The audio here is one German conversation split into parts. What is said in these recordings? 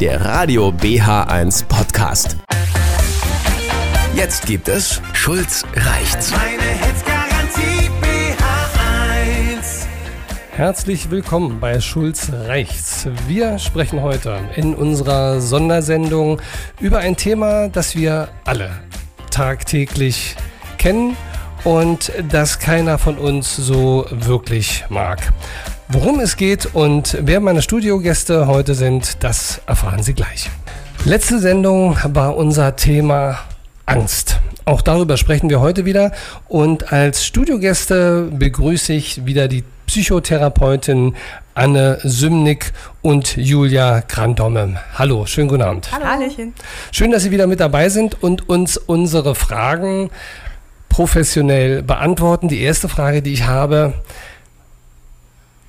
der Radio BH1 Podcast. Jetzt gibt es Schulz reicht's. Meine Hitzgarantie BH1. Herzlich willkommen bei Schulz Rechts. Wir sprechen heute in unserer Sondersendung über ein Thema, das wir alle tagtäglich kennen und das keiner von uns so wirklich mag. Worum es geht und wer meine Studiogäste heute sind, das erfahren Sie gleich. Letzte Sendung war unser Thema Angst. Auch darüber sprechen wir heute wieder. Und als Studiogäste begrüße ich wieder die Psychotherapeutin Anne Sümnick und Julia Grandomme. Hallo, schönen guten Abend. Hallo. Hallöchen. Schön, dass Sie wieder mit dabei sind und uns unsere Fragen professionell beantworten. Die erste Frage, die ich habe,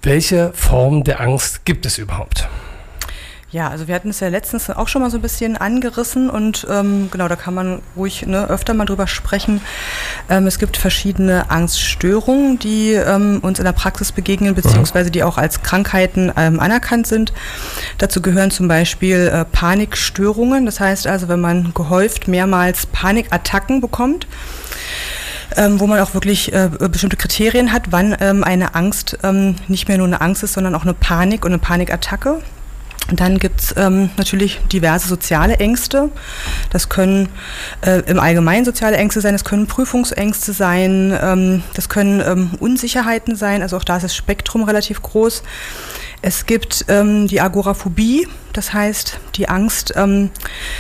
welche Form der Angst gibt es überhaupt? Ja, also wir hatten es ja letztens auch schon mal so ein bisschen angerissen und ähm, genau, da kann man ruhig ne, öfter mal drüber sprechen. Ähm, es gibt verschiedene Angststörungen, die ähm, uns in der Praxis begegnen, beziehungsweise die auch als Krankheiten ähm, anerkannt sind. Dazu gehören zum Beispiel äh, Panikstörungen. Das heißt also, wenn man gehäuft mehrmals Panikattacken bekommt, ähm, wo man auch wirklich äh, bestimmte Kriterien hat, wann ähm, eine Angst ähm, nicht mehr nur eine Angst ist, sondern auch eine Panik und eine Panikattacke. Dann gibt's ähm, natürlich diverse soziale Ängste. Das können äh, im Allgemeinen soziale Ängste sein, das können Prüfungsängste sein, ähm, das können ähm, Unsicherheiten sein, also auch da ist das Spektrum relativ groß. Es gibt ähm, die Agoraphobie, das heißt die Angst, ähm,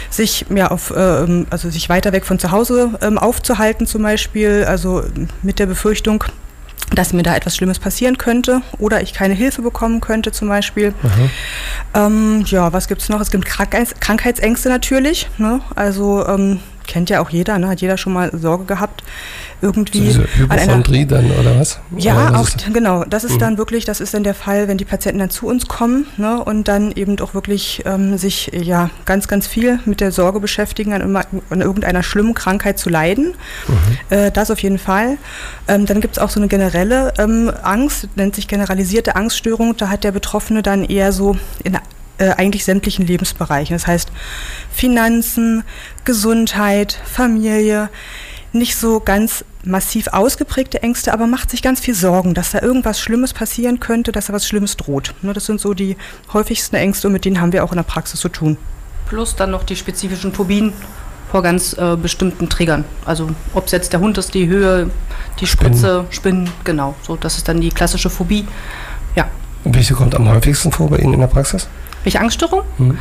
sich ja auf, ähm, also sich weiter weg von zu Hause aufzuhalten zum Beispiel, also mit der Befürchtung, dass mir da etwas Schlimmes passieren könnte oder ich keine Hilfe bekommen könnte zum Beispiel. Ähm, ja, was gibt's noch? Es gibt Krankheits Krankheitsängste natürlich. Ne? Also ähm, kennt ja auch jeder, ne? hat jeder schon mal Sorge gehabt, irgendwie Diese an einer Hypochondrie dann oder was? ja, Oder auch, ist genau. Das ist Mhm. dann wirklich, das ist dann der Fall, wenn die Patienten dann zu uns kommen ne, und dann eben auch wirklich ähm, sich ja ganz, ganz viel mit der Sorge beschäftigen, an, immer- an irgendeiner schlimmen Krankheit zu leiden. Mhm. Äh, das auf jeden Fall. Ähm, dann gibt es auch so eine generelle ähm, Angst, nennt sich generalisierte Angststörung. Da hat der Betroffene dann eher so in äh, eigentlich sämtlichen Lebensbereichen. Das heißt Finanzen, Gesundheit, Familie, nicht so ganz massiv ausgeprägte Ängste, aber macht sich ganz viel Sorgen, dass da irgendwas Schlimmes passieren könnte, dass da was Schlimmes droht. Ne, Das sind so die häufigsten Ängste und mit denen haben wir auch in der Praxis zu tun. Plus dann noch die spezifischen Phobien vor ganz äh, bestimmten Triggern. Also ob es jetzt der Hund ist, die Höhe, die Spritze, Spinnen, genau. So, das ist dann die klassische Phobie. Ja. Welche kommt am häufigsten vor bei Ihnen in der Praxis? Welche Angststörung? Mhm.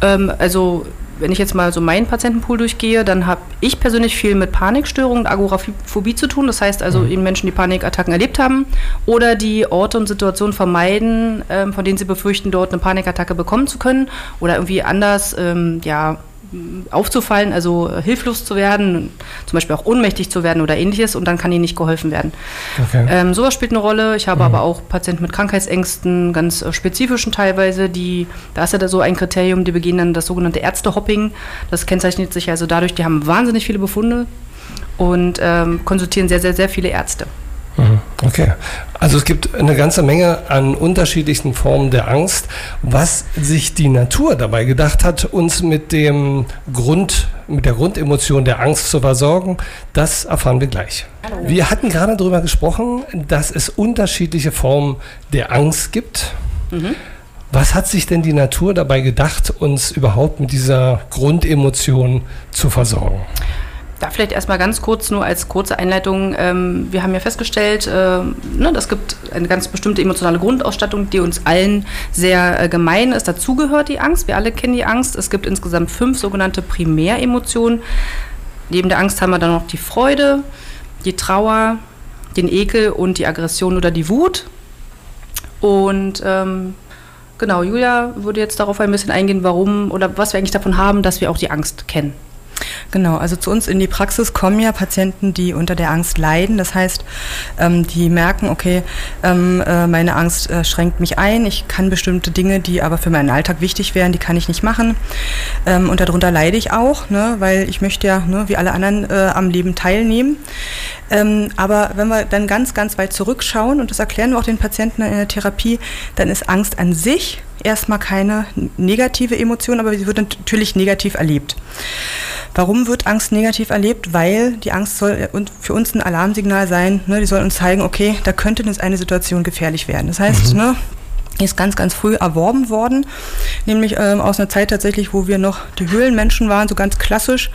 Ähm, also wenn ich jetzt mal so meinen Patientenpool durchgehe, dann habe ich persönlich viel mit Panikstörungen und Agoraphobie zu tun. Das heißt also eben Menschen, die Panikattacken erlebt haben oder die Orte und Situationen vermeiden, ähm, von denen sie befürchten, dort eine Panikattacke bekommen zu können oder irgendwie anders ähm, ja, aufzufallen, also äh, hilflos zu werden, zum Beispiel auch ohnmächtig zu werden oder ähnliches und dann kann ihnen nicht geholfen werden. Okay. Ähm, sowas spielt eine Rolle. Ich habe aber auch Patienten mit Krankheitsängsten, ganz äh, spezifischen teilweise, die, da ist ja da so ein Kriterium, die begehen dann das sogenannte Ärztehopping. Das kennzeichnet sich also dadurch, die haben wahnsinnig viele Befunde und ähm, konsultieren sehr, sehr, sehr viele Ärzte. Mhm. Okay. Also es gibt eine ganze Menge an unterschiedlichen Formen der Angst. Was sich die Natur dabei gedacht hat, uns mit dem Grund, mit der Grundemotion der Angst zu versorgen, das erfahren wir gleich. Wir hatten gerade darüber gesprochen, dass es unterschiedliche Formen der Angst gibt. Was hat sich denn die Natur dabei gedacht, uns überhaupt mit dieser Grundemotion zu versorgen? Da vielleicht erstmal ganz kurz, nur als kurze Einleitung. Ähm, wir haben ja festgestellt, äh, ne, das gibt eine ganz bestimmte emotionale Grundausstattung, die uns allen sehr äh, gemein ist. Dazu gehört die Angst. Wir alle kennen die Angst. Es gibt insgesamt fünf sogenannte Primäremotionen. Neben der Angst haben wir dann noch die Freude, die Trauer, den Ekel und die Aggression oder die Wut. Und ähm, genau, Julia würde jetzt darauf ein bisschen eingehen, warum oder was wir eigentlich davon haben, dass wir auch die Angst kennen. Genau, also zu uns in die Praxis kommen ja Patienten, die unter der Angst leiden. Das heißt, ähm, die merken, okay, ähm, äh, meine Angst äh, schränkt mich ein. Ich kann bestimmte Dinge, die aber für meinen Alltag wichtig wären, die kann ich nicht machen. Ähm, und darunter leide ich auch, ne, weil ich möchte ja, ne, wie alle anderen, äh, am Leben teilnehmen. Ähm, aber wenn wir dann ganz, ganz weit zurückschauen, und das erklären wir auch den Patienten in der Therapie, dann ist Angst an sich erstmal keine negative Emotion, aber sie wird natürlich negativ erlebt. Warum wird Angst negativ erlebt? Weil die Angst soll für uns ein Alarmsignal sein. Ne? Die soll uns zeigen, okay, da könnte eine Situation gefährlich werden. Das heißt, mhm. ne, ist ganz, ganz früh erworben worden, nämlich ähm, aus einer Zeit tatsächlich, wo wir noch die Höhlenmenschen waren, so ganz klassisch.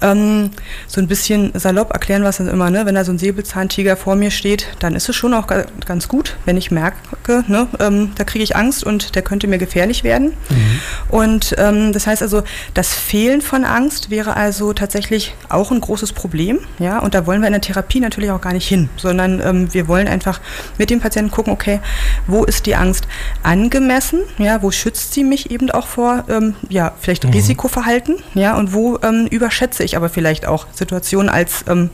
Ähm, so ein bisschen salopp erklären wir es dann immer, ne? wenn da so ein Säbelzahntiger vor mir steht, dann ist es schon auch ganz gut, wenn ich merke, ne? ähm, da kriege ich Angst und der könnte mir gefährlich werden. Mhm. Und ähm, das heißt also, das Fehlen von Angst wäre also tatsächlich auch ein großes Problem. Ja? Und da wollen wir in der Therapie natürlich auch gar nicht hin, sondern ähm, wir wollen einfach mit dem Patienten gucken, okay, wo ist die Angst angemessen? Ja? Wo schützt sie mich eben auch vor, ähm, ja, vielleicht mhm. Risikoverhalten? Ja? Und wo ähm, überschätze ich aber vielleicht auch Situationen als ähm,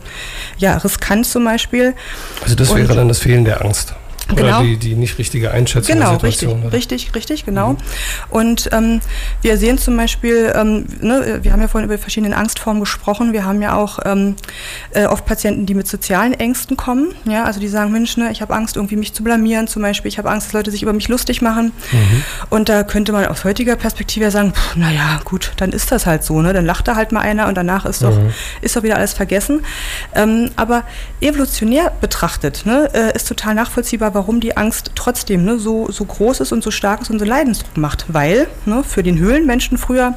ja, riskant zum Beispiel. Also das wäre dann das Fehlen der Angst. Oder genau. die, die nicht richtige Einschätzung genau, der Situation. Genau, richtig, richtig, richtig, genau. Mhm. Und ähm, wir sehen zum Beispiel, ähm, ne, wir haben ja vorhin über verschiedene Angstformen gesprochen, wir haben ja auch ähm, äh, oft Patienten, die mit sozialen Ängsten kommen, ja, also die sagen, Mensch, ne, ich habe Angst, irgendwie mich zu blamieren zum Beispiel, ich habe Angst, dass Leute sich über mich lustig machen. Mhm. Und da könnte man aus heutiger Perspektive sagen, pff, naja, gut, dann ist das halt so, ne, dann lacht da halt mal einer und danach ist doch, mhm. ist doch wieder alles vergessen. Ähm, aber evolutionär betrachtet ne, äh, ist total nachvollziehbar, warum die Angst trotzdem ne, so, so groß ist und so stark ist und so Leidensdruck macht. Weil ne, für den Höhlenmenschen früher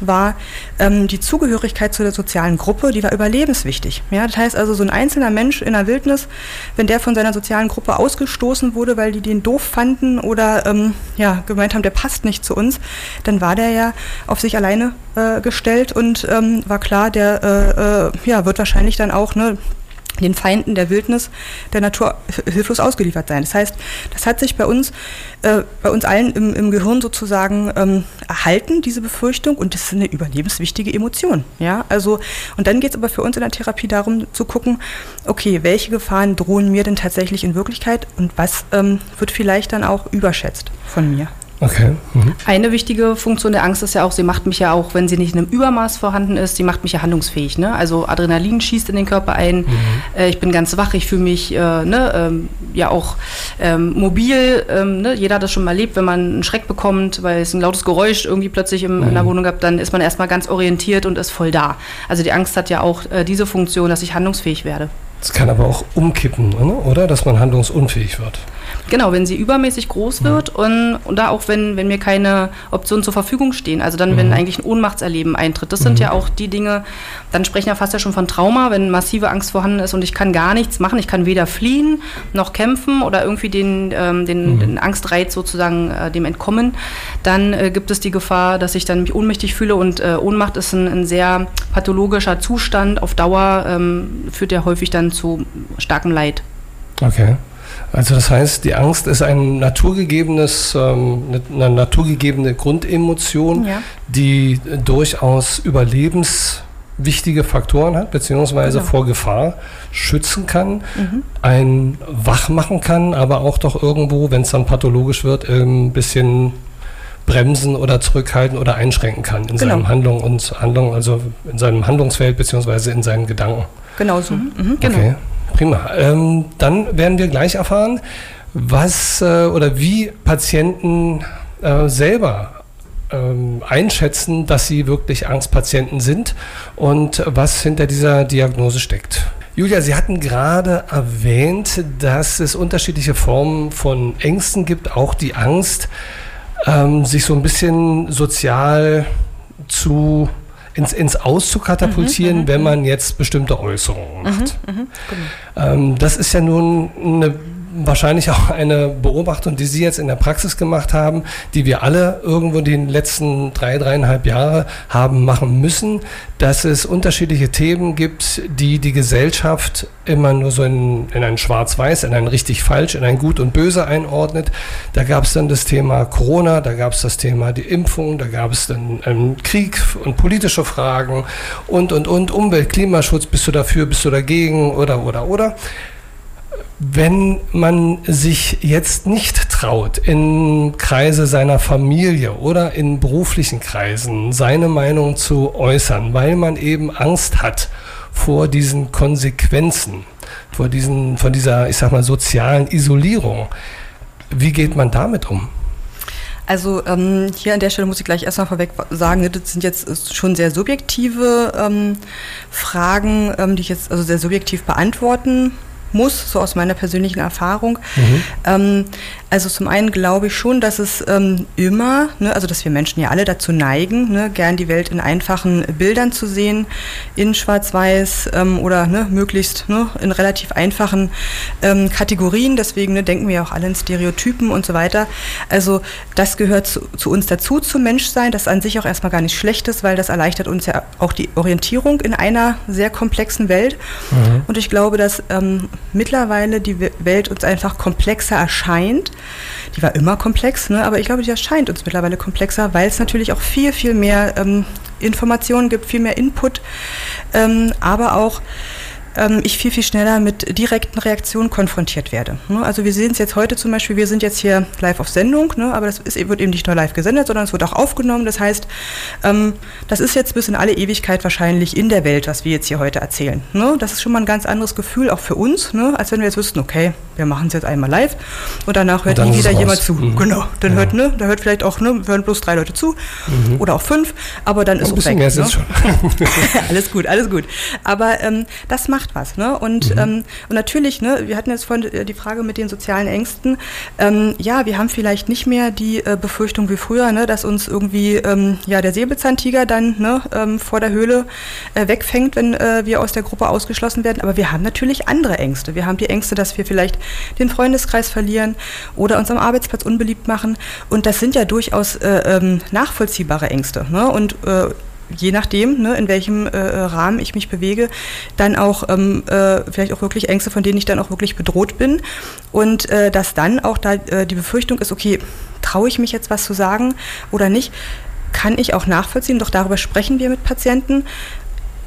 war ähm, die Zugehörigkeit zu der sozialen Gruppe, die war überlebenswichtig. Ja, das heißt also, so ein einzelner Mensch in der Wildnis, wenn der von seiner sozialen Gruppe ausgestoßen wurde, weil die den doof fanden oder ähm, ja, gemeint haben, der passt nicht zu uns, dann war der ja auf sich alleine äh, gestellt und ähm, war klar, der äh, äh, ja, wird wahrscheinlich dann auch ne, den Feinden der Wildnis der Natur hilflos ausgeliefert sein. Das heißt, das hat sich bei uns, äh, bei uns allen im, im Gehirn sozusagen ähm, erhalten, diese Befürchtung, und das ist eine überlebenswichtige Emotion. Ja, also, und dann geht es aber für uns in der Therapie darum zu gucken, okay, welche Gefahren drohen mir denn tatsächlich in Wirklichkeit und was ähm, wird vielleicht dann auch überschätzt von mir. Okay. Mhm. Eine wichtige Funktion der Angst ist ja auch, sie macht mich ja auch, wenn sie nicht in einem Übermaß vorhanden ist, sie macht mich ja handlungsfähig. Ne? Also Adrenalin schießt in den Körper ein, mhm. äh, ich bin ganz wach, ich fühle mich äh, ne, ähm, ja auch ähm, mobil. Ähm, ne? Jeder hat das schon mal erlebt, wenn man einen Schreck bekommt, weil es ein lautes Geräusch irgendwie plötzlich im, mhm. in der Wohnung gab, dann ist man erstmal ganz orientiert und ist voll da. Also die Angst hat ja auch äh, diese Funktion, dass ich handlungsfähig werde. Es kann aber auch umkippen, oder? Dass man handlungsunfähig wird. Genau, wenn sie übermäßig groß wird mhm. und, und da auch wenn, wenn mir keine Optionen zur Verfügung stehen. Also dann, wenn mhm. eigentlich ein Ohnmachtserleben eintritt. Das sind mhm. ja auch die Dinge, dann sprechen wir fast ja schon von Trauma, wenn massive Angst vorhanden ist und ich kann gar nichts machen. Ich kann weder fliehen noch kämpfen oder irgendwie den, ähm, den, den, Angstreiz sozusagen äh, dem entkommen. Dann äh, gibt es die Gefahr, dass ich dann mich ohnmächtig fühle und äh, Ohnmacht ist ein, ein, sehr pathologischer Zustand. Auf Dauer ähm, führt ja häufig dann zu starkem Leid. Okay. Also das heißt, die Angst ist ein naturgegebenes, ähm, eine naturgegebene Grundemotion, ja. die durchaus überlebenswichtige Faktoren hat, beziehungsweise genau. vor Gefahr schützen kann, mhm. einen wach machen kann, aber auch doch irgendwo, wenn es dann pathologisch wird, ein bisschen bremsen oder zurückhalten oder einschränken kann in genau. seinem Handlung und Handlung, also in seinem Handlungsfeld beziehungsweise in seinen Gedanken. Genau so. Mhm. Mhm. Genau. Okay. Prima. Ähm, dann werden wir gleich erfahren, was äh, oder wie Patienten äh, selber ähm, einschätzen, dass sie wirklich Angstpatienten sind und was hinter dieser Diagnose steckt. Julia, Sie hatten gerade erwähnt, dass es unterschiedliche Formen von Ängsten gibt, auch die Angst, ähm, sich so ein bisschen sozial zu ins, ins Aus zu katapultieren, mhm, mhm wenn mhm. man jetzt bestimmte Äußerungen macht. Mhm, mhm, genau. ähm, das ist ja nun eine wahrscheinlich auch eine Beobachtung, die Sie jetzt in der Praxis gemacht haben, die wir alle irgendwo die letzten drei, dreieinhalb Jahre haben machen müssen, dass es unterschiedliche Themen gibt, die die Gesellschaft immer nur so in, in ein Schwarz-Weiß, in ein richtig-falsch, in ein Gut und Böse einordnet. Da gab es dann das Thema Corona, da gab es das Thema die Impfung, da gab es dann ähm, Krieg und politische Fragen und, und, und, Umwelt, Klimaschutz, bist du dafür, bist du dagegen oder, oder, oder. Wenn man sich jetzt nicht traut, in Kreise seiner Familie oder in beruflichen Kreisen seine Meinung zu äußern, weil man eben Angst hat vor diesen Konsequenzen, vor, diesen, von dieser, ich sag mal, sozialen Isolierung, wie geht man damit um? Also ähm, hier an der Stelle muss ich gleich erstmal vorweg sagen, ne, das sind jetzt schon sehr subjektive ähm, Fragen, ähm, die ich jetzt also sehr subjektiv beantworten muss, so aus meiner persönlichen Erfahrung. Mhm. Ähm, also zum einen glaube ich schon, dass es ähm, immer, ne, also dass wir Menschen ja alle dazu neigen, ne, gern die Welt in einfachen Bildern zu sehen, in Schwarz-Weiß ähm, oder ne, möglichst ne, in relativ einfachen ähm, Kategorien. Deswegen ne, denken wir auch alle in Stereotypen und so weiter. Also das gehört zu, zu uns dazu, zum Menschsein, das an sich auch erstmal gar nicht schlecht ist, weil das erleichtert uns ja auch die Orientierung in einer sehr komplexen Welt. Mhm. Und ich glaube, dass ähm, mittlerweile die Welt uns einfach komplexer erscheint. Die war immer komplex, ne? aber ich glaube, die erscheint uns mittlerweile komplexer, weil es natürlich auch viel, viel mehr ähm, Informationen gibt, viel mehr Input, ähm, aber auch ich viel, viel schneller mit direkten Reaktionen konfrontiert werde. Ne? Also wir sehen es jetzt heute zum Beispiel, wir sind jetzt hier live auf Sendung, ne? aber das ist, wird eben nicht nur live gesendet, sondern es wird auch aufgenommen. Das heißt, ähm, das ist jetzt bis in alle Ewigkeit wahrscheinlich in der Welt, was wir jetzt hier heute erzählen. Ne? Das ist schon mal ein ganz anderes Gefühl, auch für uns, als wenn wir jetzt wüssten, okay, wir machen es jetzt einmal live und danach hört nie wieder jemand zu. Mhm. Genau, dann ja. hört, ne, da hört vielleicht auch, ne, hören bloß drei Leute zu mhm. oder auch fünf, aber dann ist es weg. Mehr ne? schon. alles gut, alles gut. Aber ähm, das macht was. Ne? Und, mhm. ähm, und natürlich, ne, wir hatten jetzt vorhin äh, die Frage mit den sozialen Ängsten. Ähm, ja, wir haben vielleicht nicht mehr die äh, Befürchtung wie früher, ne, dass uns irgendwie ähm, ja, der Säbelzahntiger dann ne, ähm, vor der Höhle äh, wegfängt, wenn äh, wir aus der Gruppe ausgeschlossen werden. Aber wir haben natürlich andere Ängste. Wir haben die Ängste, dass wir vielleicht den Freundeskreis verlieren oder uns am Arbeitsplatz unbeliebt machen. Und das sind ja durchaus äh, ähm, nachvollziehbare Ängste. Ne? Und äh, je nachdem, ne, in welchem äh, Rahmen ich mich bewege, dann auch ähm, äh, vielleicht auch wirklich Ängste, von denen ich dann auch wirklich bedroht bin. Und äh, dass dann auch da äh, die Befürchtung ist, okay, traue ich mich jetzt was zu sagen oder nicht, kann ich auch nachvollziehen. Doch darüber sprechen wir mit Patienten.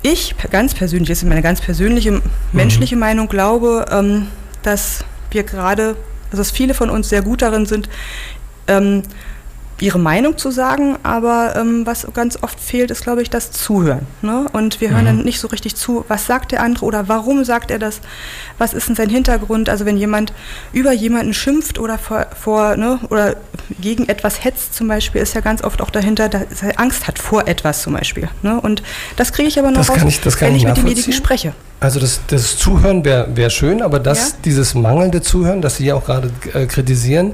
Ich ganz persönlich, das ist meine ganz persönliche mhm. menschliche Meinung, glaube, ähm, dass wir gerade, also dass viele von uns sehr gut darin sind, ähm, ihre Meinung zu sagen, aber ähm, was ganz oft fehlt, ist, glaube ich, das Zuhören. Ne? Und wir hören mhm. dann nicht so richtig zu, was sagt der andere oder warum sagt er das, was ist denn sein Hintergrund. Also wenn jemand über jemanden schimpft oder vor, vor ne, oder gegen etwas hetzt zum Beispiel, ist ja ganz oft auch dahinter, dass er Angst hat vor etwas zum Beispiel. Ne? Und das kriege ich aber noch das raus, kann ich, das kann wenn ich mit demjenigen spreche. Also das, das Zuhören wäre wär schön, aber das, ja? dieses mangelnde Zuhören, das Sie ja auch gerade äh, kritisieren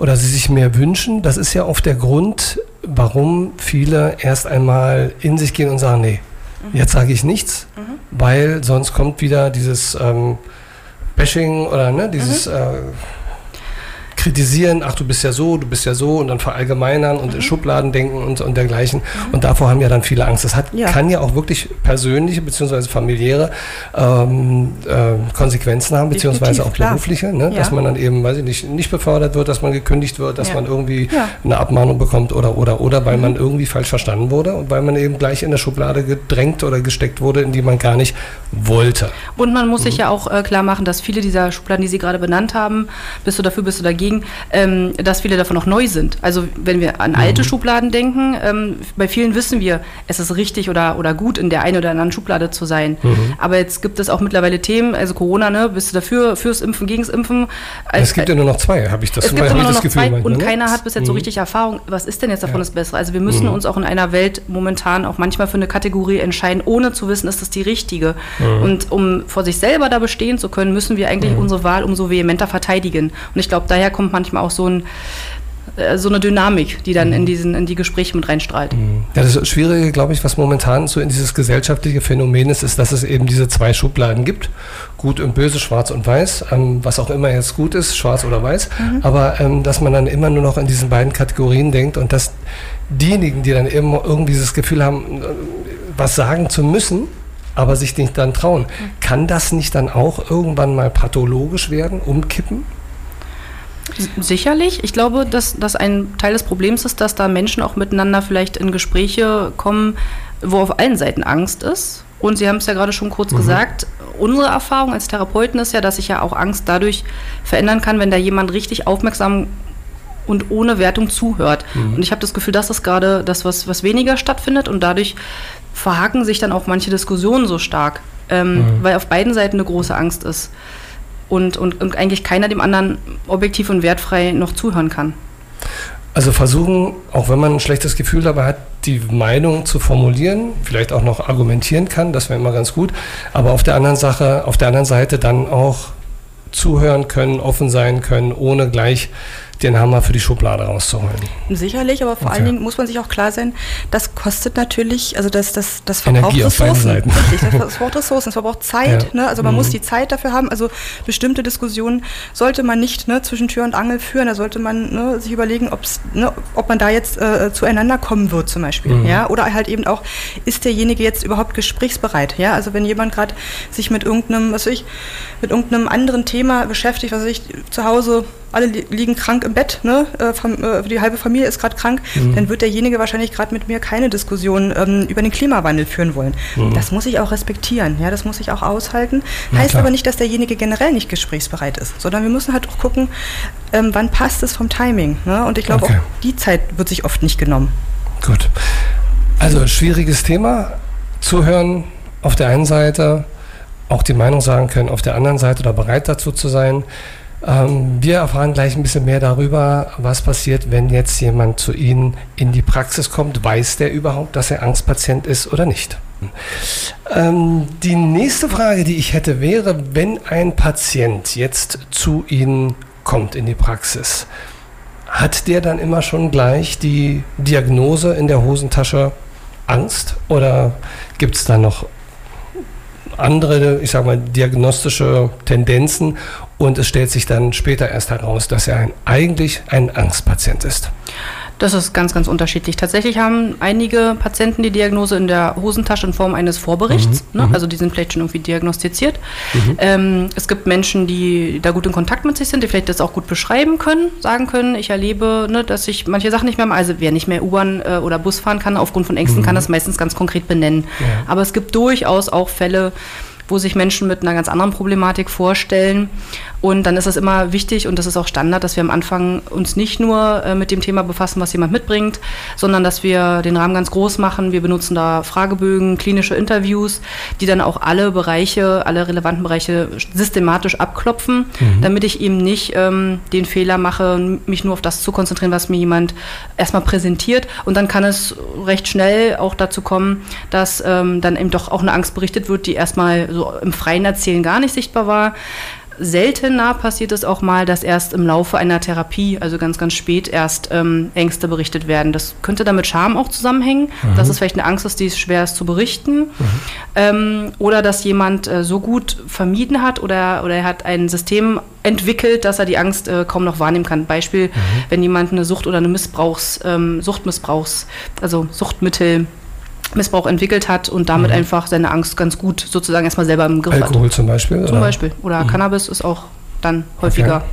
oder Sie sich mehr wünschen, das ist ja oft der Grund, warum viele erst einmal in sich gehen und sagen, nee, mhm. jetzt sage ich nichts, mhm. weil sonst kommt wieder dieses ähm, Bashing oder ne, dieses... Mhm. Äh, kritisieren, ach du bist ja so, du bist ja so und dann verallgemeinern und mhm. Schubladen denken und, und dergleichen. Mhm. Und davor haben ja dann viele Angst. Das hat, ja. kann ja auch wirklich persönliche bzw. familiäre ähm, äh, Konsequenzen haben, beziehungsweise auch berufliche, ne? ja. dass man dann eben, weiß ich nicht, nicht befördert wird, dass man gekündigt wird, dass ja. man irgendwie eine Abmahnung bekommt oder oder oder, weil mhm. man irgendwie falsch verstanden wurde und weil man eben gleich in der Schublade gedrängt oder gesteckt wurde, in die man gar nicht wollte. Und man muss sich mhm. ja auch äh, klar machen, dass viele dieser Schubladen, die Sie gerade benannt haben, bist du dafür, bist du dagegen, dagegen, ähm, dass viele davon auch neu sind. Also wenn wir an alte mhm. Schubladen denken, ähm, bei vielen wissen wir, es ist richtig oder, oder gut, in der einen oder anderen Schublade zu sein. Mhm. Aber jetzt gibt es auch mittlerweile Themen, also Corona, ne, bist du dafür, fürs Impfen, gegens Impfen? Also, es gibt ja nur noch zwei, habe ich das, es gibt immer nur noch Gefühl, zwei und ne? keiner hat bis jetzt mhm. so richtig Erfahrung, was ist denn jetzt davon ja. das Bessere? Also wir müssen mhm. uns auch in einer Welt momentan auch manchmal für eine Kategorie entscheiden, ohne zu wissen, ist das die richtige. Mhm. Und um vor sich selber da bestehen zu können, müssen wir eigentlich mhm. unsere Wahl umso vehementer verteidigen. Und ich glaube, daher kommt kommt manchmal auch so ein äh, so eine Dynamik, die dann in, diesen, in die Gespräche mit reinstrahlt. Ja, das Schwierige, glaube ich, was momentan so in dieses gesellschaftliche Phänomen ist, ist, dass es eben diese zwei Schubladen gibt. Gut und böse, schwarz und weiß, ähm, was auch immer jetzt gut ist, schwarz oder weiß. Aber ähm, dass man dann immer nur noch in diesen beiden Kategorien denkt und dass diejenigen, die dann eben irgendwie dieses Gefühl haben, äh, was sagen zu müssen, aber sich nicht dann trauen, kann das nicht dann auch irgendwann mal pathologisch werden, umkippen? Sicherlich. Ich glaube, dass das ein Teil des Problems ist, dass da Menschen auch miteinander vielleicht in Gespräche kommen, wo auf allen Seiten Angst ist. Und Sie haben es ja gerade schon kurz gesagt, unsere Erfahrung als Therapeuten ist ja, dass sich ja auch Angst dadurch verändern kann, wenn da jemand richtig aufmerksam und ohne Wertung zuhört. Und ich habe das Gefühl, das ist gerade das, was, was weniger stattfindet und dadurch verhaken sich dann auch manche Diskussionen so stark, ähm, weil auf beiden Seiten eine große Angst ist und, und, und eigentlich keiner dem anderen objektiv und wertfrei noch zuhören kann. Also versuchen, auch wenn man ein schlechtes Gefühl dabei hat, die Meinung zu formulieren, vielleicht auch noch argumentieren kann, das wäre immer ganz gut, aber auf der anderen Sache, auf der anderen Seite dann auch zuhören können, offen sein können, ohne gleich den Hammer für die Schublade rauszuholen. Sicherlich, aber vor Okay. allen Dingen muss man sich auch klar sein, das kostet natürlich, also das, das, das Energie verbraucht beiden Ressourcen. Richtig, das verbraucht Ressourcen, es verbraucht Zeit, Ja. ne? also man Mhm. muss die Zeit dafür haben. Also bestimmte Diskussionen sollte man nicht ne, zwischen Tür und Angel führen, da sollte man ne, sich überlegen, ne, ob man da jetzt äh, zueinander kommen wird zum Beispiel. Mhm. Ja? Oder halt eben auch, ist derjenige jetzt überhaupt gesprächsbereit? Ja? Also wenn jemand gerade sich mit irgendeinem, was weiß ich, mit irgendeinem anderen Thema beschäftigt, was weiß ich, zu Hause, alle li liegen krank im Bett, ne? äh, äh, die halbe Familie ist gerade krank, dann wird derjenige wahrscheinlich gerade mit mir keine Diskussion ähm, über den Klimawandel führen wollen. Das muss ich auch respektieren, ja, das muss ich auch aushalten. Na heißt klar. aber nicht, dass derjenige generell nicht gesprächsbereit ist, sondern wir müssen halt auch gucken, ähm, wann passt es vom Timing. Ne? Und ich glaube, Okay. auch die Zeit wird sich oft nicht genommen. Gut. Also schwieriges Thema. Zuhören auf der einen Seite, auch die Meinung sagen können auf der anderen Seite oder bereit dazu zu sein. Ähm, wir erfahren gleich ein bisschen mehr darüber, was passiert, wenn jetzt jemand zu Ihnen in die Praxis kommt. Weiß der überhaupt, dass er Angstpatient ist oder nicht? Ähm, die nächste Frage, die ich hätte, wäre, wenn ein Patient jetzt zu Ihnen kommt in die Praxis, hat der dann immer schon gleich die Diagnose in der Hosentasche Angst oder gibt es da noch andere, ich sag mal, diagnostische Tendenzen und es stellt sich dann später erst heraus, dass er ein, eigentlich ein Angstpatient ist? Das ist ganz, ganz unterschiedlich. Tatsächlich haben einige Patienten die Diagnose in der Hosentasche in Form eines Vorberichts. Mhm, Ne? mhm. Also die sind vielleicht schon irgendwie diagnostiziert. Ähm, es gibt Menschen, die da gut in Kontakt mit sich sind, die vielleicht das auch gut beschreiben können, sagen können, ich erlebe, ne, dass ich manche Sachen nicht mehr, also wer nicht mehr U-Bahn äh, oder Bus fahren kann, aufgrund von Ängsten, kann das meistens ganz konkret benennen. Ja. Aber es gibt durchaus auch Fälle, wo sich Menschen mit einer ganz anderen Problematik vorstellen. Und dann ist es immer wichtig und das ist auch Standard, dass wir am Anfang uns nicht nur äh, mit dem Thema befassen, was jemand mitbringt, sondern dass wir den Rahmen ganz groß machen. Wir benutzen da Fragebögen, klinische Interviews, die dann auch alle Bereiche, alle relevanten Bereiche systematisch abklopfen, damit ich eben nicht ähm, den Fehler mache, mich nur auf das zu konzentrieren, was mir jemand erstmal präsentiert. Und dann kann es recht schnell auch dazu kommen, dass ähm, dann eben doch auch eine Angst berichtet wird, die erstmal so im freien Erzählen gar nicht sichtbar war. Seltener passiert es auch mal, dass erst im Laufe einer Therapie, also ganz, ganz spät, erst ähm, Ängste berichtet werden. Das könnte damit Scham auch zusammenhängen, dass es vielleicht eine Angst ist, die schwer ist zu berichten. Ähm, oder dass jemand äh, so gut vermieden hat oder, oder er hat ein System entwickelt, dass er die Angst äh, kaum noch wahrnehmen kann. Beispiel, wenn jemand eine Sucht oder eine Missbrauchs, ähm, Suchtmissbrauchs, also Suchtmittel Missbrauch entwickelt hat und damit einfach seine Angst ganz gut sozusagen erstmal selber im Griff hat. Alkohol zum Beispiel? Zum oder? Beispiel. Oder Cannabis ist auch dann häufiger Okay.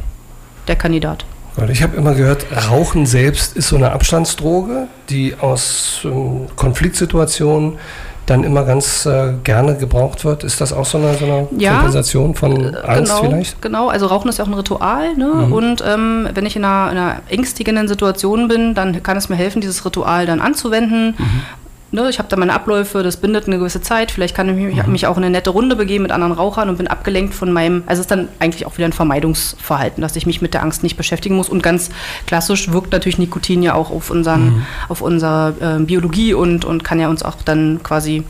der Kandidat. Ich habe immer gehört, Rauchen selbst ist so eine Abstandsdroge, die aus ähm, Konfliktsituationen dann immer ganz äh, gerne gebraucht wird. Ist das auch so eine, so eine Ja. Kompensation von Angst genau, vielleicht? Genau, also Rauchen ist ja auch ein Ritual. Ne? Mhm. Und ähm, wenn ich in einer, in einer ängstigenden Situation bin, dann kann es mir helfen, dieses Ritual dann anzuwenden. Mhm. Ne, ich habe da meine Abläufe, das bindet eine gewisse Zeit. Vielleicht kann ich mich, Mhm. mich auch in eine nette Runde begeben mit anderen Rauchern und bin abgelenkt von meinem. Also es ist dann eigentlich auch wieder ein Vermeidungsverhalten, dass ich mich mit der Angst nicht beschäftigen muss. Und ganz klassisch wirkt natürlich Nikotin ja auch auf, unseren, Mhm. auf unsere äh, Biologie und, und kann ja uns auch dann quasi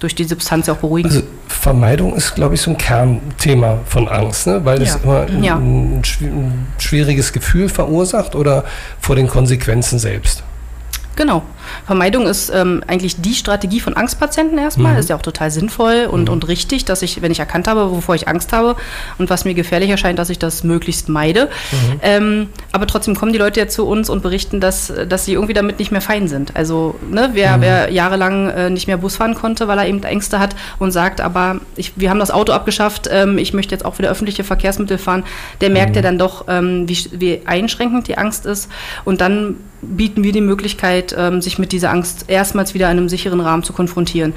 durch die Substanz ja auch beruhigen. Also Vermeidung ist, glaube ich, so ein Kernthema von Angst, ne? weil es Ja. immer ein, Ja. ein schwieriges Gefühl verursacht oder vor den Konsequenzen selbst. Genau. Vermeidung ist ähm, eigentlich die Strategie von Angstpatienten erstmal. Mhm. Ist ja auch total sinnvoll und, und richtig, dass ich, wenn ich erkannt habe, wovor ich Angst habe und was mir gefährlich erscheint, dass ich das möglichst meide. Mhm. Ähm, aber trotzdem kommen die Leute ja zu uns und berichten, dass, dass sie irgendwie damit nicht mehr fein sind. Also ne, wer, Mhm. wer jahrelang äh, nicht mehr Bus fahren konnte, weil er eben Ängste hat und sagt, aber ich, wir haben das Auto abgeschafft, ähm, ich möchte jetzt auch wieder öffentliche Verkehrsmittel fahren, der merkt Mhm. ja dann doch, ähm, wie, wie einschränkend die Angst ist. Und dann bieten wir die Möglichkeit, ähm, sich mit dieser Angst erstmals wieder in einem sicheren Rahmen zu konfrontieren.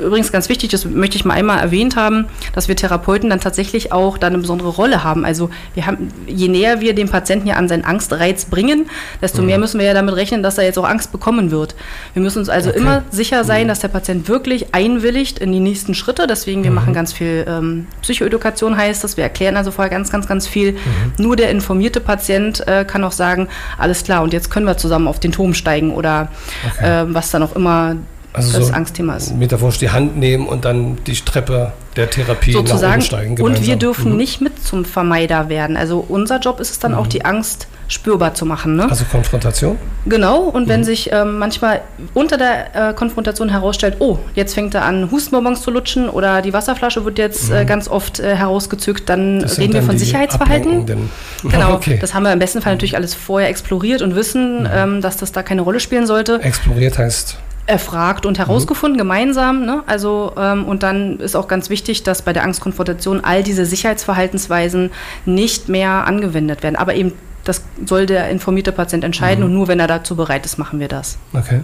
Übrigens ganz wichtig, das möchte ich mal einmal erwähnt haben, dass wir Therapeuten dann tatsächlich auch da eine besondere Rolle haben. Also wir haben, je näher wir den Patienten ja an seinen Angstreiz bringen, desto mehr müssen wir ja damit rechnen, dass er jetzt auch Angst bekommen wird. Wir müssen uns also Okay. immer sicher sein, dass der Patient wirklich einwilligt in die nächsten Schritte. Deswegen, wir machen ganz viel ähm, Psychoedukation heißt das. Wir erklären also vorher ganz, ganz, ganz viel. Nur der informierte Patient äh, kann auch sagen, alles klar, und jetzt können wir zusammen auf den Turm steigen oder Okay. ähm, was dann auch immer Also das so Angstthema ist. metaphorisch die Hand nehmen und dann die Treppe der Therapie nach sozusagen. oben steigen Und gemeinsam. wir dürfen Mhm. nicht mit zum Vermeider werden. Also unser Job ist es dann auch, die Angst spürbar zu machen. Ne? Also Konfrontation? Genau, und Mhm. wenn sich ähm, manchmal unter der äh, Konfrontation herausstellt, oh, jetzt fängt er an, Hustenbonbons zu lutschen oder die Wasserflasche wird jetzt äh, ganz oft äh, herausgezückt, dann Mhm. Reden wir von Sicherheitsverhalten. Genau, okay. das haben wir im besten Fall natürlich alles vorher exploriert und wissen, ähm, dass das da keine Rolle spielen sollte. Exploriert heißt, erfragt und herausgefunden, gemeinsam. Ne? Also, ähm, und dann ist auch ganz wichtig, dass bei der Angstkonfrontation all diese Sicherheitsverhaltensweisen nicht mehr angewendet werden. Aber eben, das soll der informierte Patient entscheiden und nur wenn er dazu bereit ist, machen wir das. okay.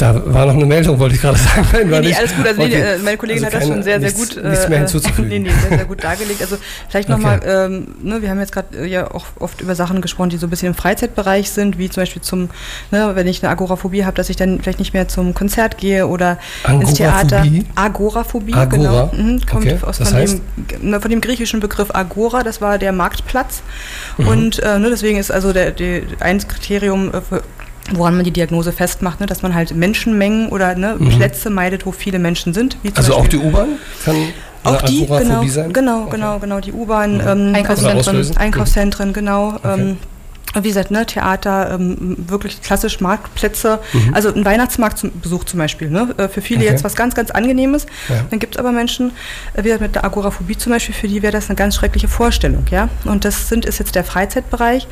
Da war noch eine Meldung, wollte ich gerade sagen. Nein, Nee, nee, nicht. alles gut. Also, nee, Okay. meine Kollegin Also hat das schon sehr, sehr gut. Nichts mehr äh, hinzuzufügen. nee, nee, sehr, sehr gut dargelegt. Also vielleicht Okay. nochmal, ähm, ne, wir haben jetzt gerade äh, ja auch oft über Sachen gesprochen, die so ein bisschen im Freizeitbereich sind, wie zum Beispiel zum, ne, wenn ich eine Agoraphobie habe, dass ich dann vielleicht nicht mehr zum Konzert gehe oder ins Theater. Agoraphobie? Agoraphobie, Agora? genau. Mhm, kommt Okay, aus das von, heißt? dem, ne, von dem griechischen Begriff Agora, das war der Marktplatz. Mhm. Und äh, ne, deswegen ist also der, die, ein Kriterium äh, für woran man die Diagnose festmacht, ne, dass man halt Menschenmengen oder ne, Plätze meidet, wo viele Menschen sind. Mhm. Also auch die Beispiel- U-Bahn kann auch die, genau, sein? genau, Okay. genau, genau, die U-Bahn, Mhm. ähm, Einkaufszentren. Einkaufszentren, genau. Okay. Ähm, wie gesagt, ne, Theater, ähm, wirklich klassisch Marktplätze, Mhm. also ein Weihnachtsmarktbesuch zum Beispiel, ne, äh, für viele Okay. jetzt was ganz, ganz Angenehmes. Ja. Dann gibt es aber Menschen, äh, wie gesagt, mit der Agoraphobie zum Beispiel, für die wäre das eine ganz schreckliche Vorstellung, ja. Und das sind, ist jetzt der Freizeitbereich.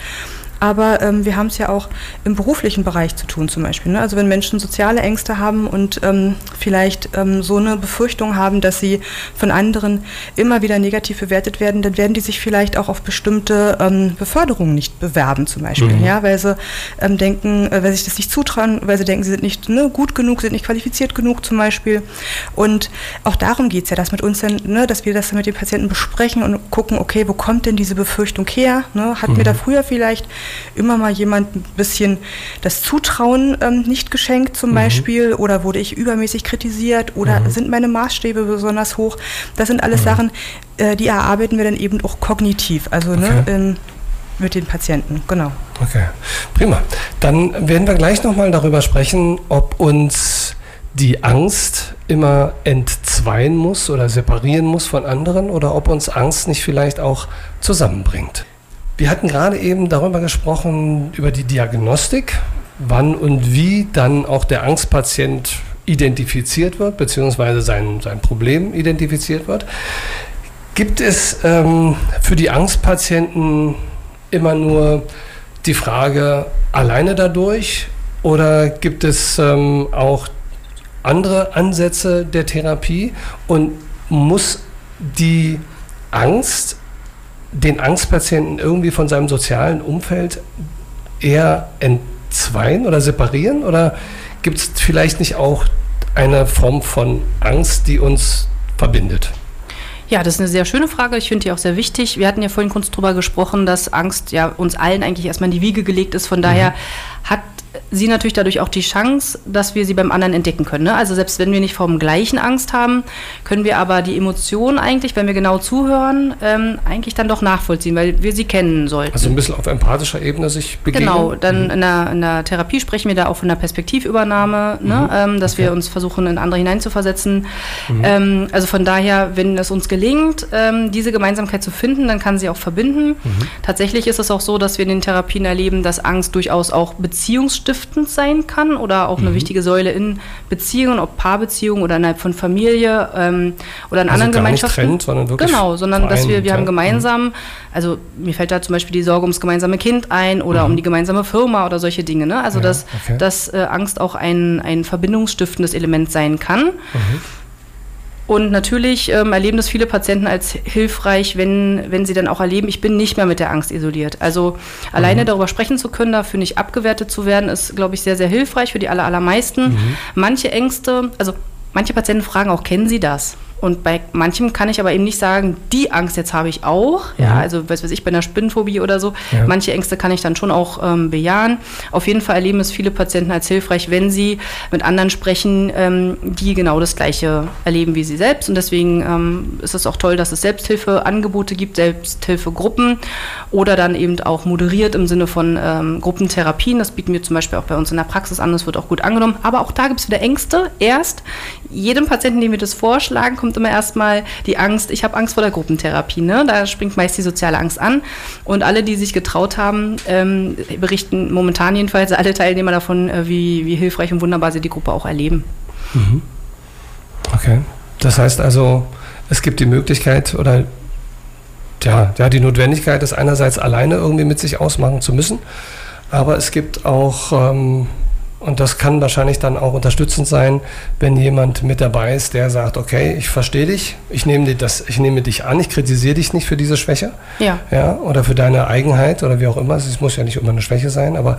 Aber ähm, wir haben es ja auch im beruflichen Bereich zu tun zum Beispiel. Ne? Also wenn Menschen soziale Ängste haben und ähm, vielleicht ähm, so eine Befürchtung haben, dass sie von anderen immer wieder negativ bewertet werden, dann werden die sich vielleicht auch auf bestimmte ähm, Beförderungen nicht bewerben zum Beispiel. Mhm. Ja? Weil sie ähm, denken, äh, weil sie sich das nicht zutrauen, weil sie denken, sie sind nicht ne, gut genug, sind nicht qualifiziert genug zum Beispiel. Und auch darum geht es ja, dass mit uns dann, ne, dass wir das mit den Patienten besprechen und gucken, okay, wo kommt denn diese Befürchtung her? Ne? Hat mir da früher vielleicht immer mal jemand ein bisschen das Zutrauen ähm, nicht geschenkt zum Beispiel oder wurde ich übermäßig kritisiert oder sind meine Maßstäbe besonders hoch? Das sind alles Sachen, äh, die erarbeiten wir dann eben auch kognitiv, also ne, Okay. ähm, mit den Patienten, genau. Okay, prima. Dann werden wir gleich nochmal darüber sprechen, ob uns die Angst immer entzweien muss oder separieren muss von anderen oder ob uns Angst nicht vielleicht auch zusammenbringt. Wir hatten gerade eben darüber gesprochen, über die Diagnostik, wann und wie dann auch der Angstpatient identifiziert wird, beziehungsweise sein, sein Problem identifiziert wird. Gibt es ähm, für die Angstpatienten immer nur die Frage alleine dadurch oder gibt es ähm, auch andere Ansätze der Therapie und muss die Angst den Angstpatienten irgendwie von seinem sozialen Umfeld eher entzweien oder separieren oder gibt es vielleicht nicht auch eine Form von Angst, die uns verbindet? Ja, das ist eine sehr schöne Frage. Ich finde die auch sehr wichtig. Wir hatten ja vorhin kurz drüber gesprochen, dass Angst ja uns allen eigentlich erstmal in die Wiege gelegt ist. Von daher hat sie natürlich dadurch auch die Chance, dass wir sie beim anderen entdecken können. Ne? Also selbst wenn wir nicht vom gleichen Angst haben, können wir aber die Emotionen eigentlich, wenn wir genau zuhören, ähm, eigentlich dann doch nachvollziehen, weil wir sie kennen sollten. Also ein bisschen auf empathischer Ebene sich begegnen. Genau, dann in, der, in der Therapie sprechen wir da auch von der Perspektivübernahme, ne? ähm, dass wir uns versuchen, in andere hineinzuversetzen. Ähm, also von daher, wenn es uns gelingt, ähm, diese Gemeinsamkeit zu finden, dann kann sie auch verbinden. Tatsächlich ist es auch so, dass wir in den Therapien erleben, dass Angst durchaus auch beziehungsstiftend sein kann oder auch eine wichtige Säule in Beziehungen, ob Paarbeziehungen oder innerhalb von Familie ähm, oder in Also anderen gar nicht Gemeinschaften. trennt, sondern wirklich Genau, sondern dass wir, wir haben ja. gemeinsam, also mir fällt da zum Beispiel die Sorge ums gemeinsame Kind ein oder um die gemeinsame Firma oder solche Dinge. Ne? Also Mhm. Ja, dass, okay. dass äh, Angst auch ein, ein verbindungsstiftendes Element sein kann. Mhm. Und natürlich ähm, erleben das viele Patienten als hilfreich, wenn, wenn sie dann auch erleben, ich bin nicht mehr mit der Angst isoliert. Also Mhm. alleine darüber sprechen zu können, dafür nicht abgewertet zu werden, ist, glaube ich, sehr, sehr hilfreich für die aller, allermeisten. Mhm. Manche Ängste, also manche Patienten fragen auch, kennen sie das? Und bei manchem kann ich aber eben nicht sagen, die Angst jetzt habe ich auch. Ja, also was weiß ich, bei einer Spinnenphobie oder so. Ja. Manche Ängste kann ich dann schon auch ähm, bejahen. Auf jeden Fall erleben es viele Patienten als hilfreich, wenn sie mit anderen sprechen, ähm, die genau das Gleiche erleben wie sie selbst. Und deswegen ähm, ist es auch toll, dass es Selbsthilfeangebote gibt, Selbsthilfegruppen oder dann eben auch moderiert im Sinne von ähm, Gruppentherapien. Das bieten wir zum Beispiel auch bei uns in der Praxis an. Das wird auch gut angenommen. Aber auch da gibt es wieder Ängste. Erst jedem Patienten, dem wir das vorschlagen, kommt immer erstmal die Angst, ich habe Angst vor der Gruppentherapie. Ne? Da springt meist die soziale Angst an. Und alle, die sich getraut haben, ähm, berichten momentan jedenfalls alle Teilnehmer davon, äh, wie, wie hilfreich und wunderbar sie die Gruppe auch erleben. Okay. Das heißt also, es gibt die Möglichkeit oder ja, ja, die Notwendigkeit, das einerseits alleine irgendwie mit sich ausmachen zu müssen, aber es gibt auch, ähm, und das kann wahrscheinlich dann auch unterstützend sein, wenn jemand mit dabei ist, der sagt, okay, ich verstehe dich, ich nehme, dir das, ich nehme dich an, ich kritisiere dich nicht für diese Schwäche, Ja. ja, oder für deine Eigenheit oder wie auch immer. Es muss ja nicht immer eine Schwäche sein, aber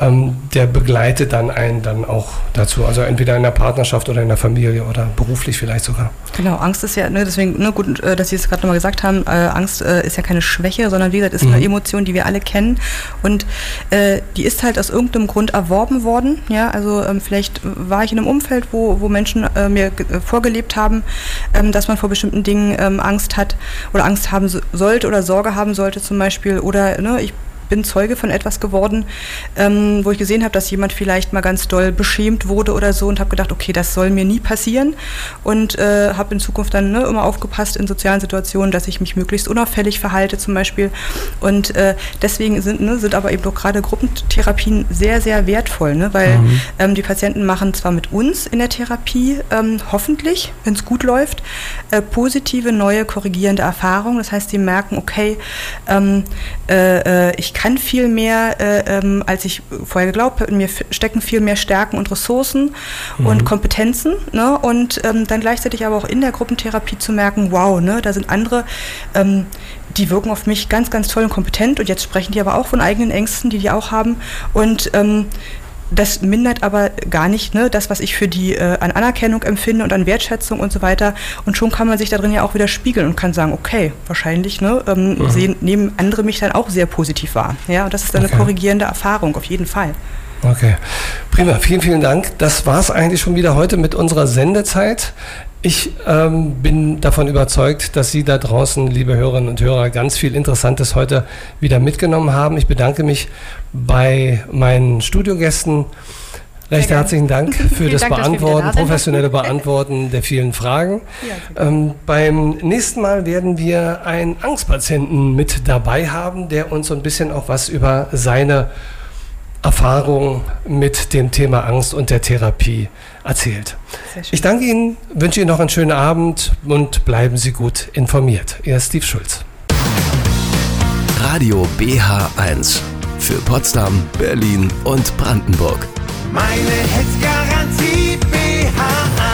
ähm, der begleitet dann einen dann auch dazu. Also entweder in der Partnerschaft oder in der Familie oder beruflich vielleicht sogar. Genau, Angst ist ja, ne, deswegen, ne, gut, äh, dass Sie es gerade nochmal gesagt haben, äh, Angst äh, ist ja keine Schwäche, sondern wie gesagt, ist eine Emotion, die wir alle kennen. Und äh, die ist halt aus irgendeinem Grund erworben worden. Ja, also ähm, vielleicht war ich in einem Umfeld, wo, wo Menschen äh, mir äh, vorgelebt haben, ähm, dass man vor bestimmten Dingen ähm, Angst hat oder Angst haben so, sollte oder Sorge haben sollte zum Beispiel. Oder ne, ich bin Zeuge von etwas geworden, ähm, wo ich gesehen habe, dass jemand vielleicht mal ganz doll beschämt wurde oder so und habe gedacht, okay, das soll mir nie passieren. Und äh, habe in Zukunft dann ne, immer aufgepasst in sozialen Situationen, dass ich mich möglichst unauffällig verhalte zum Beispiel. Und äh, deswegen sind, ne, sind aber eben auch gerade Gruppentherapien sehr, sehr wertvoll, ne, weil ähm, die Patienten machen zwar mit uns in der Therapie ähm, hoffentlich, wenn es gut läuft, äh, positive, neue, korrigierende Erfahrungen. Das heißt, sie merken, okay, ähm, äh, äh, ich kann viel mehr, äh, ähm, als ich vorher geglaubt habe. In mir stecken viel mehr Stärken und Ressourcen und Kompetenzen. Ne? Und ähm, dann gleichzeitig aber auch in der Gruppentherapie zu merken, wow, ne, da sind andere, ähm, die wirken auf mich ganz, ganz toll und kompetent. Und jetzt sprechen die aber auch von eigenen Ängsten, die die auch haben. Und ähm, das mindert aber gar nicht ne, das, was ich für die äh, an Anerkennung empfinde und an Wertschätzung und so weiter. Und schon kann man sich da drin ja auch wieder spiegeln und kann sagen, okay, wahrscheinlich ne, ähm, sehen, nehmen andere mich dann auch sehr positiv wahr. Ja, und das ist dann Okay. eine korrigierende Erfahrung, auf jeden Fall. Okay, prima. Vielen, vielen Dank. Das war es eigentlich schon wieder heute mit unserer Sendezeit. Ich ähm, bin davon überzeugt, dass Sie da draußen, liebe Hörerinnen und Hörer, ganz viel Interessantes heute wieder mitgenommen haben. Ich bedanke mich bei meinen Studiogästen. Recht herzlichen Dank für das Dank, Beantworten, da professionelle Beantworten der vielen Fragen. Ähm, beim nächsten Mal werden wir einen Angstpatienten mit dabei haben, der uns so ein bisschen auch was über seine Erfahrung mit dem Thema Angst und der Therapie erzählt. Ich danke Ihnen, wünsche Ihnen noch einen schönen Abend und bleiben Sie gut informiert. Ihr Steve Schulz. Radio BH1 für Potsdam, Berlin und Brandenburg. Meine Hits Garantie BH